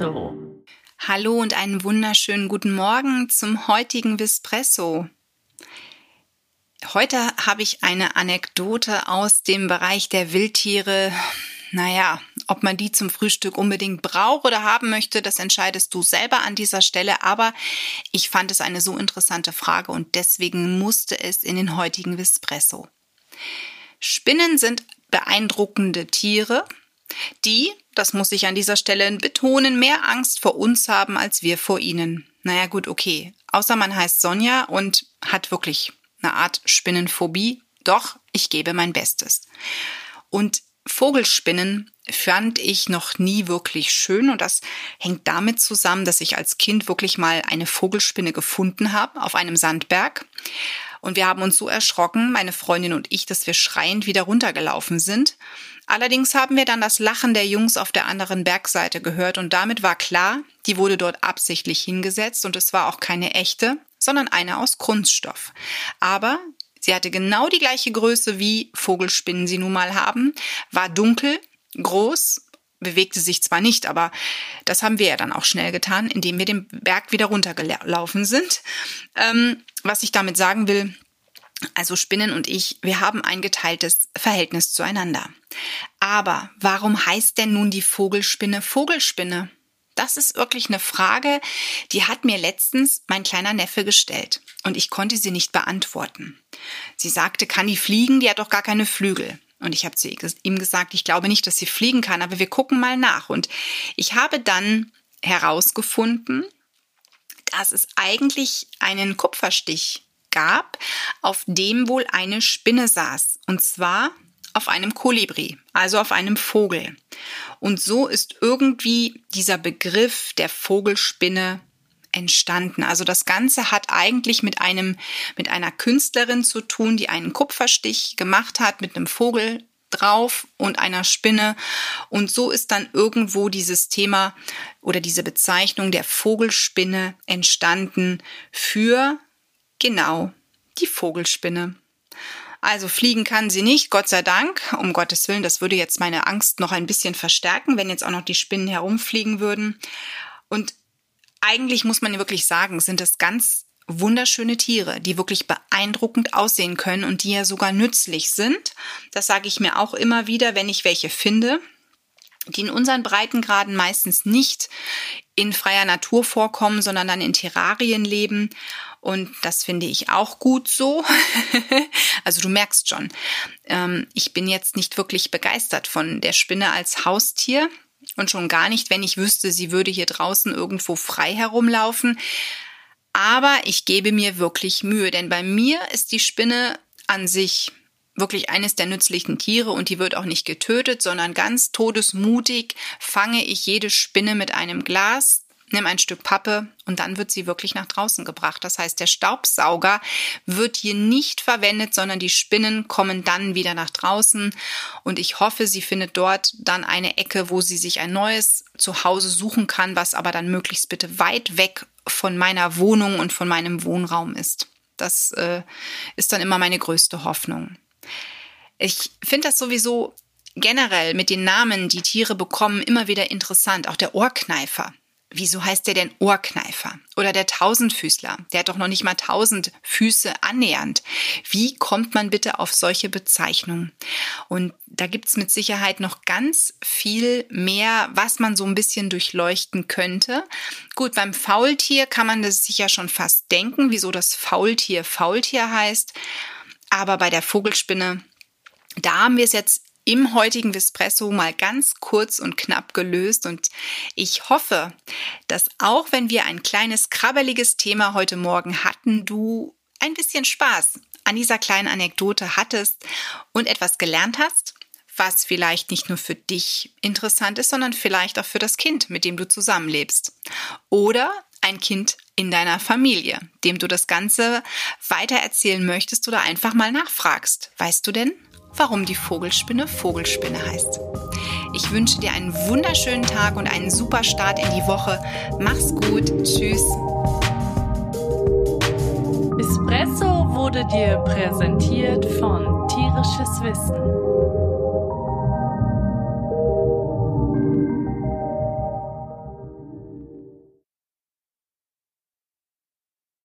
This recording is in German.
Vispresso. Hallo und einen wunderschönen guten Morgen zum heutigen Vispresso. Heute habe ich eine Anekdote aus dem Bereich der Wildtiere. Naja, ob man die zum Frühstück unbedingt braucht oder haben möchte, das entscheidest du selber an dieser Stelle. Aber ich fand es eine so interessante Frage und deswegen musste es in den heutigen Vispresso. Spinnen sind beeindruckende Tiere, die, das muss ich an dieser Stelle betonen, mehr Angst vor uns haben als wir vor ihnen. Naja gut, okay. Außer man heißt Sonja und hat wirklich eine Art Spinnenphobie. Doch, ich gebe mein Bestes. Und Vogelspinnen fand ich noch nie wirklich schön und das hängt damit zusammen, dass ich als Kind wirklich mal eine Vogelspinne gefunden habe auf einem Sandberg. Und wir haben uns so erschrocken, meine Freundin und ich, dass wir schreiend wieder runtergelaufen sind. Allerdings haben wir dann das Lachen der Jungs auf der anderen Bergseite gehört und damit war klar, die wurde dort absichtlich hingesetzt und es war auch keine echte, sondern eine aus Kunststoff. Aber sie hatte genau die gleiche Größe wie Vogelspinnen sie nun mal haben, war dunkel, groß, bewegte sich zwar nicht, aber das haben wir ja dann auch schnell getan, indem wir den Berg wieder runtergelaufen sind. Ähm, was ich damit sagen will, also Spinnen und ich, wir haben ein geteiltes Verhältnis zueinander. Aber warum heißt denn nun die Vogelspinne Vogelspinne? Das ist wirklich eine Frage, die hat mir letztens mein kleiner Neffe gestellt und ich konnte sie nicht beantworten. Sie sagte, kann die fliegen? Die hat doch gar keine Flügel. Und ich habe zu ihm gesagt, ich glaube nicht, dass sie fliegen kann, aber wir gucken mal nach. Und ich habe dann herausgefunden, dass es eigentlich einen Kupferstich gab, auf dem wohl eine Spinne saß. Und zwar auf einem Kolibri, also auf einem Vogel. Und so ist irgendwie dieser Begriff der Vogelspinne entstanden. Also das Ganze hat eigentlich mit einem, mit einer Künstlerin zu tun, die einen Kupferstich gemacht hat mit einem Vogel drauf und einer Spinne. Und so ist dann irgendwo dieses Thema oder diese Bezeichnung der Vogelspinne entstanden für genau die Vogelspinne. Also fliegen kann sie nicht, Gott sei Dank. Um Gottes Willen, das würde jetzt meine Angst noch ein bisschen verstärken, wenn jetzt auch noch die Spinnen herumfliegen würden. Und eigentlich muss man wirklich sagen, sind das ganz wunderschöne Tiere, die wirklich beeindruckend aussehen können und die ja sogar nützlich sind. Das sage ich mir auch immer wieder, wenn ich welche finde, die in unseren Breitengraden meistens nicht in freier Natur vorkommen, sondern dann in Terrarien leben. Und das finde ich auch gut so. also du merkst schon, ähm, ich bin jetzt nicht wirklich begeistert von der Spinne als Haustier. Und schon gar nicht, wenn ich wüsste, sie würde hier draußen irgendwo frei herumlaufen. Aber ich gebe mir wirklich Mühe, denn bei mir ist die Spinne an sich wirklich eines der nützlichen Tiere und die wird auch nicht getötet, sondern ganz todesmutig fange ich jede Spinne mit einem Glas, nimm ein Stück Pappe und dann wird sie wirklich nach draußen gebracht. Das heißt, der Staubsauger wird hier nicht verwendet, sondern die Spinnen kommen dann wieder nach draußen und ich hoffe, sie findet dort dann eine Ecke, wo sie sich ein neues Zuhause suchen kann, was aber dann möglichst bitte weit weg von meiner Wohnung und von meinem Wohnraum ist. Das äh, ist dann immer meine größte Hoffnung. Ich finde das sowieso generell mit den Namen, die Tiere bekommen, immer wieder interessant. Auch der Ohrkneifer. Wieso heißt der denn Ohrkneifer? Oder der Tausendfüßler? Der hat doch noch nicht mal tausend Füße annähernd. Wie kommt man bitte auf solche Bezeichnungen? Und da gibt's mit Sicherheit noch ganz viel mehr, was man so ein bisschen durchleuchten könnte. Gut, beim Faultier kann man das sich ja schon fast denken, wieso das Faultier Faultier heißt. Aber bei der Vogelspinne, da haben wir es jetzt im heutigen Vespresso mal ganz kurz und knapp gelöst und ich hoffe, dass auch wenn wir ein kleines krabbeliges Thema heute Morgen hatten, du ein bisschen Spaß an dieser kleinen Anekdote hattest und etwas gelernt hast, was vielleicht nicht nur für dich interessant ist, sondern vielleicht auch für das Kind, mit dem du zusammenlebst. Oder ein Kind in deiner Familie, dem du das Ganze weitererzählen möchtest oder einfach mal nachfragst. Weißt du denn, warum die Vogelspinne Vogelspinne heißt. Ich wünsche dir einen wunderschönen Tag und einen super Start in die Woche. Mach's gut. Tschüss. Espresso wurde dir präsentiert von Tierisches Wissen